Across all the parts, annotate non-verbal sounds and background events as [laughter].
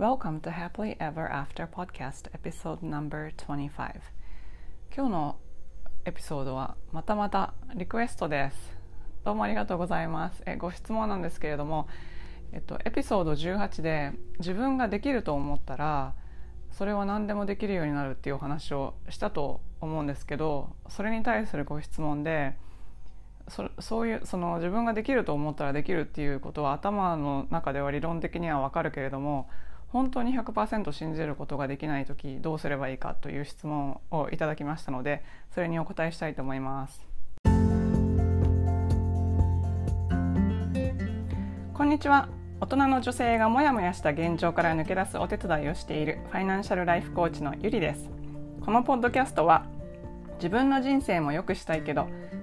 Welcome to Happily Ever After Podcast Episode Number 25今日のエピソードはまたまたリクエストです。どうもありがとうございます。えご質問なんですけれども、えっと、エピソード18で自分ができると思ったらそれは何でもできるようになるっていうお話をしたと思うんですけどそれに対するご質問でそそういうその自分ができると思ったらできるっていうことは頭の中では理論的にはわかるけれども本当に100%信じることができない時どうすればいいかという質問をいただきましたのでそれにお答えしたいと思います。こんにちは大人の女性がモヤモヤした現状から抜け出すお手伝いをしているファイナンシャルライフコーチのゆりですこのポッドキャストは自分の人生も良くしたいけど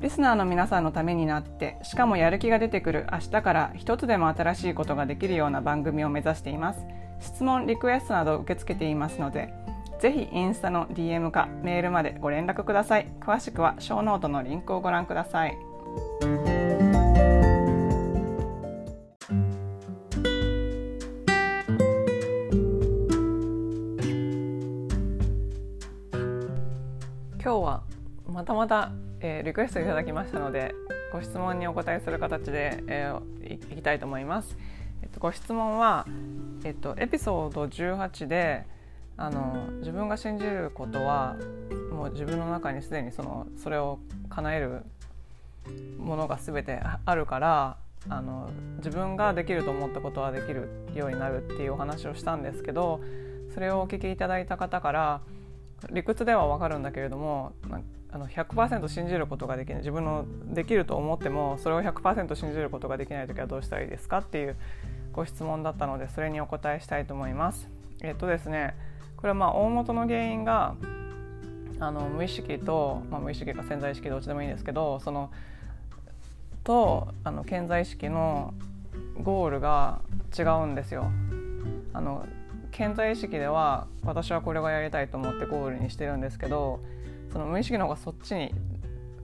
リスナーの皆さんのためになってしかもやる気が出てくる明日から一つでも新しいことができるような番組を目指しています。質問リクエストなど受け付けていますのでぜひインスタの DM かメールまでご連絡ください。詳しくはショーノートのリンクをご覧ください。今日はまたまた、えー、リクエストいただきましたのでご質問にお答えする形で、えー、いきたいと思います。えっと、ご質問は、えっと、エピソード18であの自分が信じることはもう自分の中にすでにそのそれを叶えるものが全てあるからあの自分ができると思ったことはできるようになるっていうお話をしたんですけどそれをお聞きいただいた方から理屈では分かるんだけれどもあの100%信じることができない自分のできると思ってもそれを100%信じることができない時はどうしたらいいですかっていうご質問だったのでそれにお答えしたいと思います。えっとですねこれはまあ大元の原因があの無意識と、まあ、無意識か潜在意識どっちでもいいんですけどそのとあの潜在意識のゴールが違うんですよ。あの潜在意識では私はこれがやりたいと思ってゴールにしてるんですけどその無意識の方がそっちに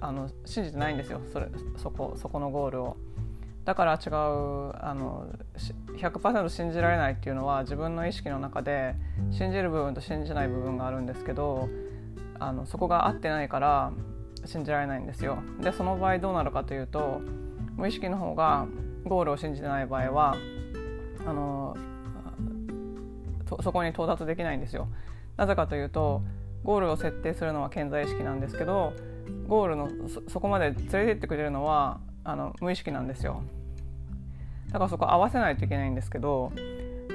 あの信じてないんですよそれそこそこのゴールを。だから違うあの100%信じられないっていうのは自分の意識の中で信じる部分と信じない部分があるんですけどあのそこが合ってないから信じられないんですよ。でその場合どうなるかというと無意識の方がゴールを信じてない場合はあのそこに到達できないんですよ。なぜかというとゴールを設定するのは潜在意識なんですけどゴールのそこまで連れてってくれるのはあの無意識なんですよ。だからそこ合わせないといけないんですけど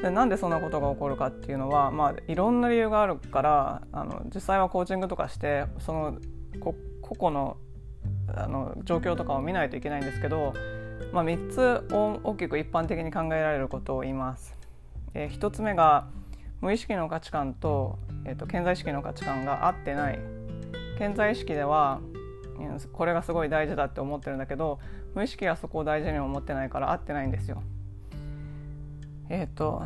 でなんでそんなことが起こるかっていうのは、まあ、いろんな理由があるからあの実際はコーチングとかしてそのこ個々のあの状況とかを見ないといけないんですけど、まあ、3つ大きく一般的に考えられることを言います。えー、1つ目が無意識の価値観と,、えーと、潜在意識の価値観が合ってない潜在意識ではこれがすごい大事だって思ってるんだけど無意識はそこを大事に思ってないから合ってないんですよ。えっ、ー、と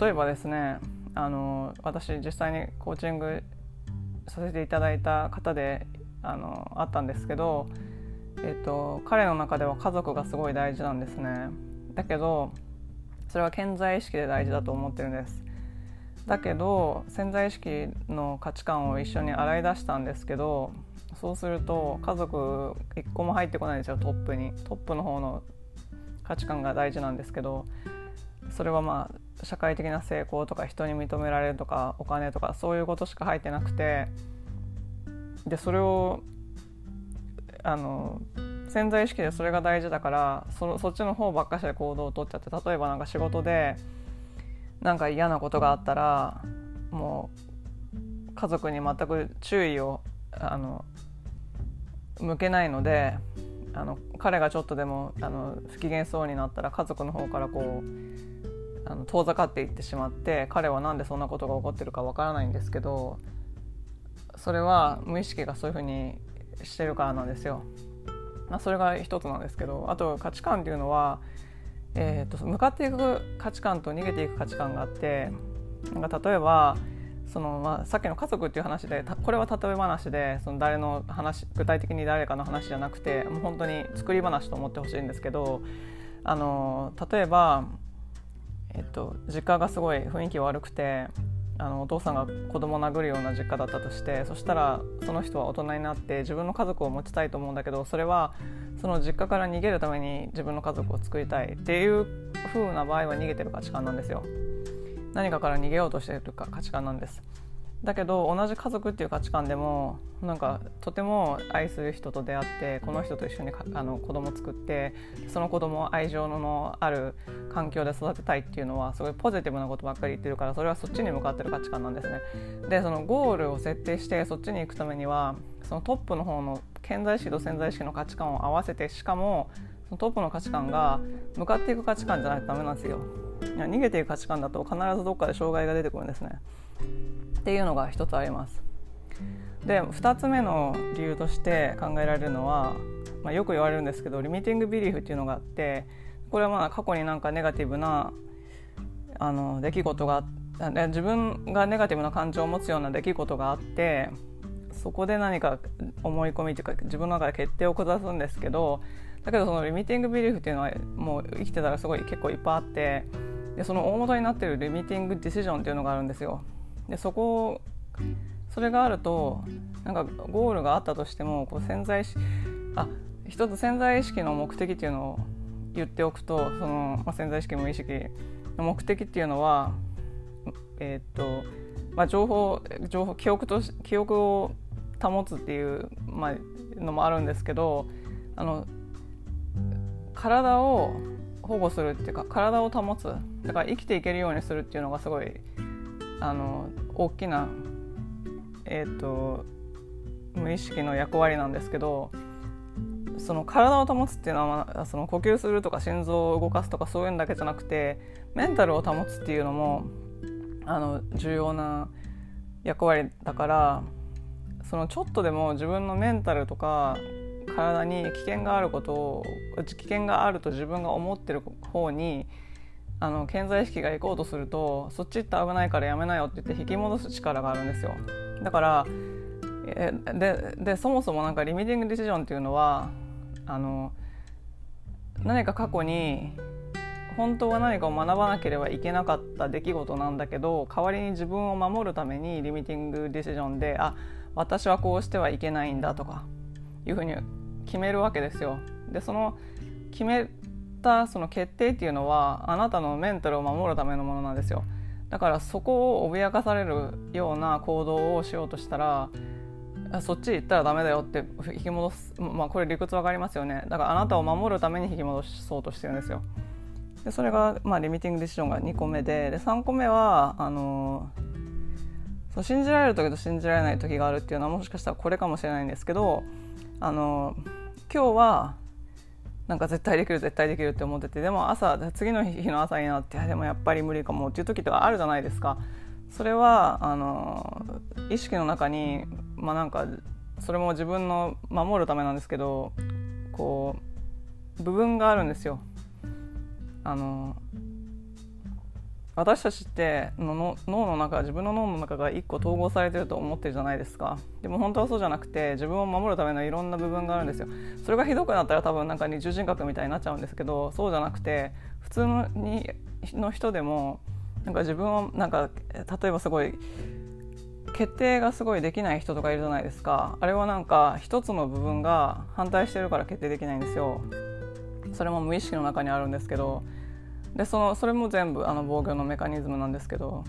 例えばですねあの私実際にコーチングさせていただいた方であのあったんですけど、えーと、彼の中では家族がすごい大事なんですね。だけどそれは潜在意識で大事だと思ってるんです。だけど潜在意識の価値観を一緒に洗い出したんですけどそうすると家族一個も入ってこないんですよトップに。トップの方の価値観が大事なんですけどそれはまあ社会的な成功とか人に認められるとかお金とかそういうことしか入ってなくてでそれをあの潜在意識でそれが大事だからそそっちの方ばっかしで行動をとっちゃって例えばなんか仕事でなんか嫌なことがあったらもう家族に全く注意をあの向けないのであの彼がちょっとでもあの不機嫌そうになったら家族の方からこうあの遠ざかっていってしまって彼は何でそんなことが起こってるかわからないんですけどそれは無意識がそういうふうにしてるからなんですよ。まあ、それが一つなんですけどあと価値観っていうのは、えーと、向かっていく価値観と逃げていく価値観があってなんか例えばその、まあ、さっきの家族っていう話でこれは例え話でその誰の話具体的に誰かの話じゃなくてもう本当に作り話と思ってほしいんですけどあの例えば、えっと、実家がすごい雰囲気悪くてあのお父さんが子供を殴るような実家だったとしてそしたらその人は大人になって自分の家族を持ちたいと思うんだけどそれはその実家から逃げるために自分の家族を作りたいっていう風な場合は逃げてる価値観なんですよ。何かから逃げようとしてるか価値観なんです。だけど同じ家族っていう価値観でもなんかとても愛する人と出会ってこの人と一緒にあの子供作ってその子供を愛情のある環境で育てたいっていうのはすごいポジティブなことばっかり言ってるからそれはそっちに向かってる価値観なんですね。でそのゴールを設定してそっちに行くためにはそのトップの方の潜在意識と潜在意識の価値観を合わせてしかもそのトップの価値観が向かっていく価値観じゃないとダメなんですよ。逃げていく価値観だと必ずどっかで障害が出てくるんですね。っていうのが一つあります。で2つ目の理由として考えられるのは、まあ、よく言われるんですけどリミティングビリーフっていうのがあってこれはまあ過去になんかネガティブなあの出来事が自分がネガティブな感情を持つような出来事があってそこで何か思い込みというか自分の中で決定を下すんですけどだけどそのリミティングビリーフっていうのはもう生きてたらすごい結構いっぱいあってでその大元になってるリミティングディシジョンっていうのがあるんですよ。でそこそれがあるとなんかゴールがあったとしてもこう潜在あ一つ潜在意識の目的っていうのを言っておくとその、まあ、潜在意識無意識の目的っていうのはえー、っと、まあ、情報情報記憶と記憶を保つっていう、まあのもあるんですけどあの体を保護するっていうか体を保つ。だから生きていけるようにするっていうのがすごいあの大きな、えーと、無意識の役割なんですけどその体を保つっていうのは、まあ、その呼吸するとか心臓を動かすとかそういうんだけじゃなくてメンタルを保つっていうのもあの重要な役割だからそのちょっとでも自分のメンタルとか体に危険があることを危険があると自分が思ってる方にあの健在意識が行こうとするとそっち行って危ないからやめなよって言って引き戻す力があるんですよ。だからででそもそもなんかリミティングディシジョンっていうのはあの何か過去に本当は何かを学ばなければいけなかった出来事なんだけど代わりに自分を守るためにリミティングディシジョンであ私はこうしてはいけないんだとかいうふうに決めるわけですよ。でその決めたその決定っていうのはあなたのメンタルを守るためのものなんですよだからそこを脅かされるような行動をしようとしたらそっち行ったらダメだよって引き戻すまあこれ理屈わかりますよね。だからあなたを守るために引き戻そうとしてるんですよ。でそれが、まあ、リミティングディシジョンが2個目でで3個目はあのそう信じられる時と信じられない時があるっていうのはもしかしたらこれかもしれないんですけどあの今日はなんか絶対できる絶対できるって思っててでも朝次の日の朝になってでもやっぱり無理かもっていう時とかあるじゃないですか。それはあの意識の中にまあなんかそれも自分の守るためなんですけどこう部分があるんですよ。あの私たちっての脳の中自分の脳の中が一個統合されてると思ってるじゃないですか。でも本当はそうじゃなくて自分を守るためのいろんな部分があるんですよ。それがひどくなったら多分なんか二重人格みたいになっちゃうんですけどそうじゃなくて普通のにの人でもなんか自分をなんか例えばすごい決定がすごいできない人とかいるじゃないですか。あれはなんか一つの部分が反対してるから決定できないんですよ。それも無意識の中にあるんですけど。でそのそれも全部あの防御のメカニズムなんですけど、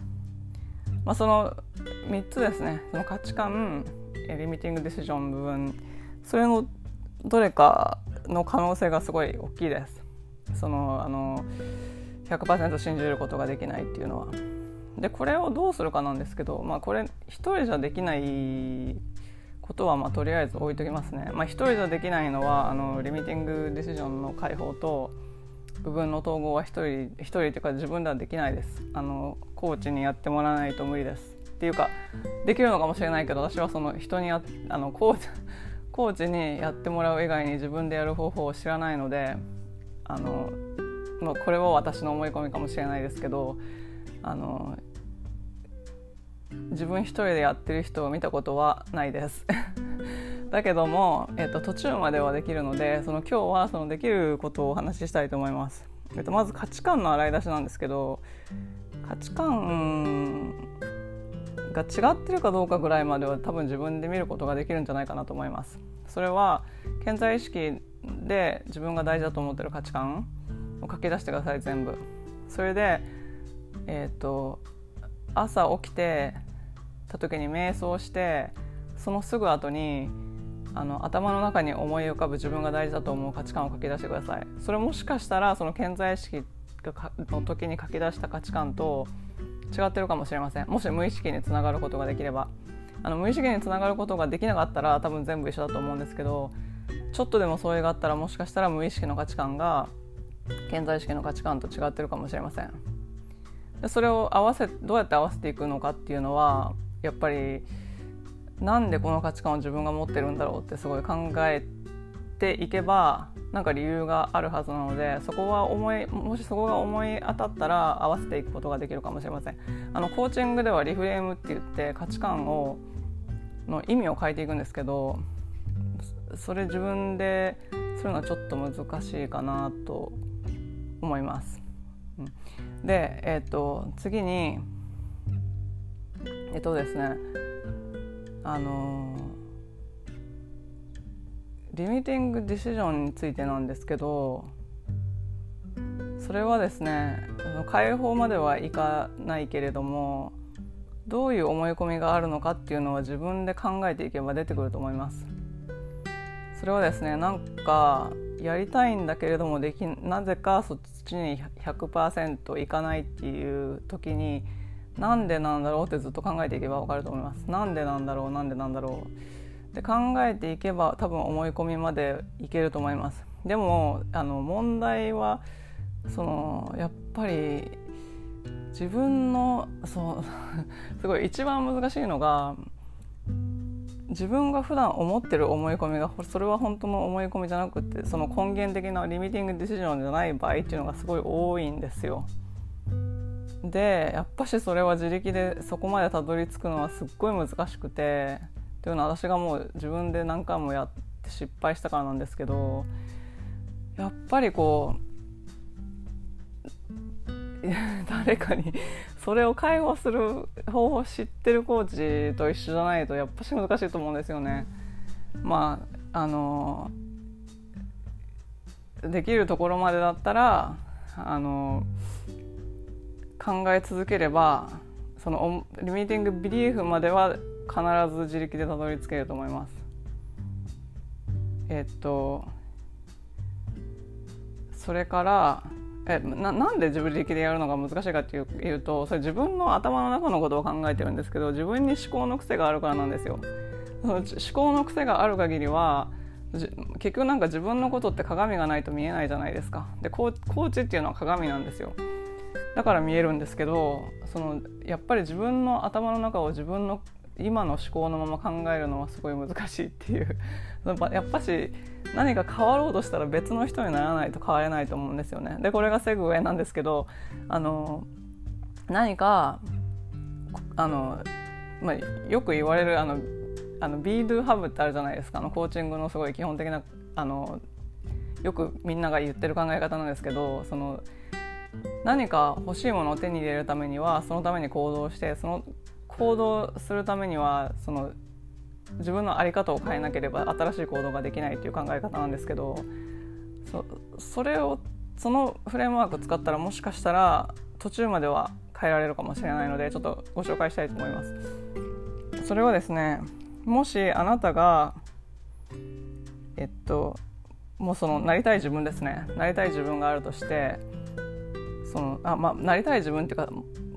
まあ、その3つですね。その価値観リミティングディシジョン部分。それのどれかの可能性がすごい大きいです。そのあの100%信じることができないっていうのは。でこれをどうするかなんですけど、まあ、これ一人じゃできないことはまあとりあえず置いときますね。まあ、一人じゃできないのはあのリミティングディシジョンの解放と部分の統合は一人一人というか自分ではできないですあのコーチにやってもらわないと無理ですっていうかできるのかもしれないけど私はその人にあのコーチコーチにやってもらう以外に自分でやる方法を知らないのであの、まあ、これは私の思い込みかもしれないですけどあの自分一人でやってる人を見たことはないです。[laughs] だけども、えっと、途中まではできるのでその今日はそのできることをお話ししたいと思います、えっと、まず価値観の洗い出しなんですけど価値観が違ってるかどうかぐらいまでは多分自分で見ることができるんじゃないかなと思います。それは健在意識で自分が大事だと思ってる価値観を書き出してください全部。それでえっ、ー、と朝起きてた時に瞑想してそのすぐ後にあの頭の中に思い浮かぶ自分が大事だと思う価値観を書き出してください。それもしかしたらその健在意識の時に書き出した価値観と違ってるかもしれません。もし無意識につながることができれば。あの無意識につながることができなかったら多分全部一緒だと思うんですけどちょっとでもそれがあったらもしかしたら無意識の価値観が健在意識の価値観と違ってるかもしれません。でそれを合わせどうやって合わせていくのかっていうのはやっぱりなんでこの価値観を自分が持ってるんだろうってすごい考えていけばなんか理由があるはずなのでそこは思いもしそこが思い当たったら合わせていくことができるかもしれません。あのコーチングではリフレームって言って価値観をの意味を変えていくんですけどそれ自分でするのはちょっと難しいかなと思います。で、えーと、次にえっとですねあのリミティングディシジョンについてなんですけどそれはですね解放まではいかないけれどもどういう思い込みがあるのかっていうのは自分で考えていけば出てくると思います。それはですねなんかやりたいんだけれどもできなぜかそっちに100%いかないっていう時になんでなんだろうってずっと考えていけば分かると思います。なんでなんだろうなんでなんだろうで考えていけば多分思い込みまでいけると思います。でもあの問題はそのやっぱり自分のそう [laughs] すごい一番難しいのが自分が普段思ってる思い込みがそれは本当の思い込みじゃなくてその根源的なリミティングディシジョンじゃない場合っていうのがすごい多いんですよ。でやっぱしそれは自力でそこまでたどり着くのはすっごい難しくてというのは私がもう自分で何回もやって失敗したからなんですけどやっぱりこう [laughs] 誰かにそれを解放する方法を知ってるコーチと一緒じゃないとやっぱし難しいと思うんですよね。まああのできるところまでだったらあの考え続ければそのリミーティングビリーフまでは必ず自力でたどり着けると思います。えっとそれからえななんで自分力でやるのが難しいかっていういうとそれ自分の頭の中のことを考えてるんですけど自分に思考の癖があるからなんですよ。その思考の癖がある限りは結局なんか自分のことって鏡がないと見えないじゃないですか。でコーチっていうのは鏡なんですよ。だから見えるんですけどそのやっぱり自分の頭の中を自分の今の思考のまま考えるのはすごい難しいっていう [laughs] やっぱし何か変わろうとしたら別の人にならないと変われないと思うんですよね。でこれがセグウェイなんですけどあの何かあの、まあ、よく言われるあのあの Be Do Have ってあるじゃないですかあのコーチングのすごい基本的なあのよくみんなが言ってる考え方なんですけどその何か欲しいものを手に入れるためにはそのために行動してその行動するためにはその自分の在り方を変えなければ新しい行動ができないという考え方なんですけどそそれをそのフレームワークを使ったらもしかしたら途中までは変えられるかもしれないのでちょっとご紹介したいと思います。それはですねもしあなたがえっともうそのなりたい自分ですねなりたい自分があるとしてそのあ、まあ、なりたい自分っていうか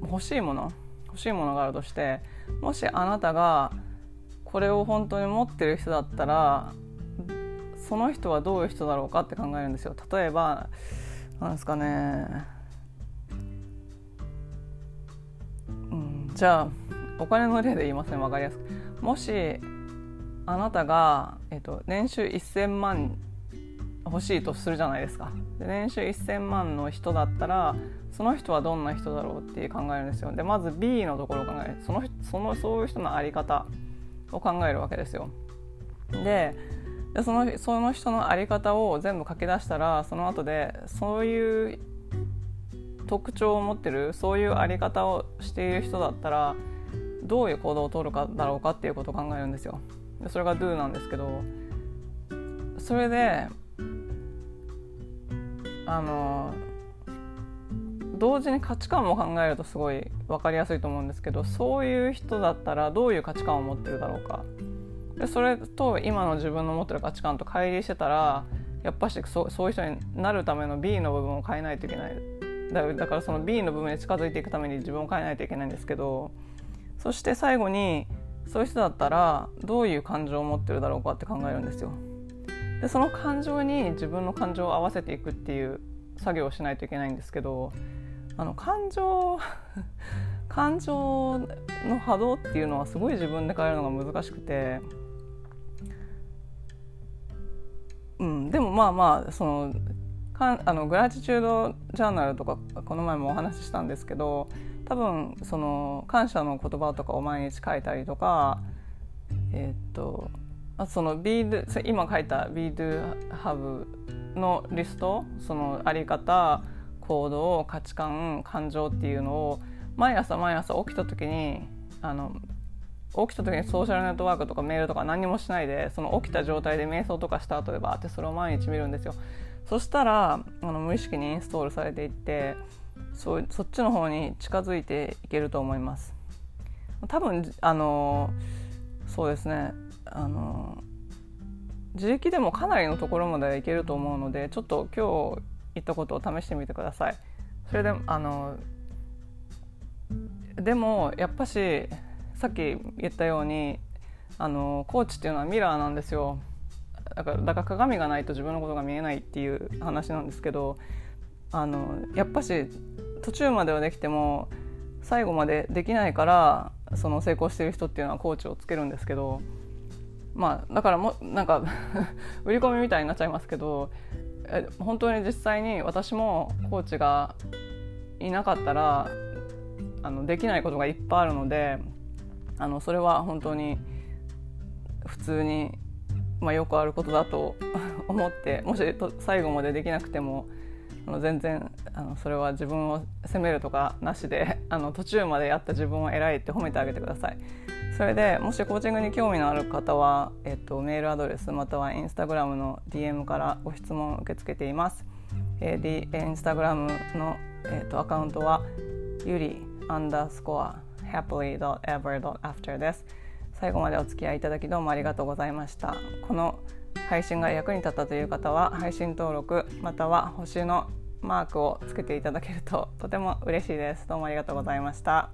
欲しいもの欲しいものがあるとしてもしあなたがこれを本当に持ってる人だったらその人はどういう人だろうかって考えるんですよ。例えばなんですかね。うんじゃあお金の例で言いますね。分かりやすく。もしあなたが、えっと、年収1000万欲しいとするじゃないですか。で年収1000万の人だったらその人はどんな人だろうって考えるんですよ。でまず B のところを考える。そのそのそういう人の在り方を考えるわけですよ。ででそのその人の在り方を全部書き出したらその後でそういう特徴を持ってるそういう在り方をしている人だったらどういう行動をとるかだろうかっていうことを考えるんですよ。でそれが Do なんですけどそれであの同時に価値観も考えるとすごい分かりやすいと思うんですけどそういう人だったらどういう価値観を持ってるだろうかでそれと今の自分の持ってる価値観と乖離してたらやっぱしそそういう人になるための B の部分を変えないといけないだだからその B の部分に近づいていくために自分を変えないといけないんですけどそして最後にそういう人だったらどういう感情を持ってるだろうかって考えるんですよ。でその感情に自分の感情を合わせていくっていう作業をしないといけないんですけどあの感情 [laughs] 感情の波動っていうのはすごい自分で変えるのが難しくてうん、でもまあまあそのかんあのグラティチュードジャーナルとかこの前もお話ししたんですけど多分その感謝の言葉とかを毎日書いたりとかえー、っとあその Be do 今書いた Be do have のリストそのあり方行動価値観感情っていうのを毎朝毎朝起きた時にあの起きた時にソーシャルネットワークとかメールとか何もしないでその起きた状態で瞑想とかした後でバーってそれを毎日見るんですよ。そしたらあの無意識にインストールされていってそそっちの方に近づいていけると思います。多分あのそうですね。あの自力でもかなりのところまではいけると思うのでちょっと今日言ったことを試してみてください。それであのでもやっぱしさっき言ったようにあのコーチっていうのはミラーなんですよ。だからだから鏡がないと自分のことが見えないっていう話なんですけどあのやっぱし途中まではできても最後までできないからその成功してる人っていうのはコーチをつけるんですけどまあだからもなんか [laughs] 売り込みみたいになっちゃいますけど本当に実際に私もコーチがいなかったらあのできないことがいっぱいあるのであのそれは本当に普通に、まあ、よくあることだと [laughs] 思ってもし最後までできなくてもあの全然あのそれは自分を責めるとかなしであの途中までやった自分を偉いって褒めてあげてください。それでもしコーチングに興味のある方は、えっと、メールアドレスまたはインスタグラムの DM からご質問を受け付けています。えー、D、インスタグラムの、えっと、アカウントはゆりアンダースコア happily.ever.after です最後までお付き合いいただきどうもありがとうございましたこの配信が役に立ったという方は配信登録または星のマークをつけていただけるととても嬉しいですどうもありがとうございました。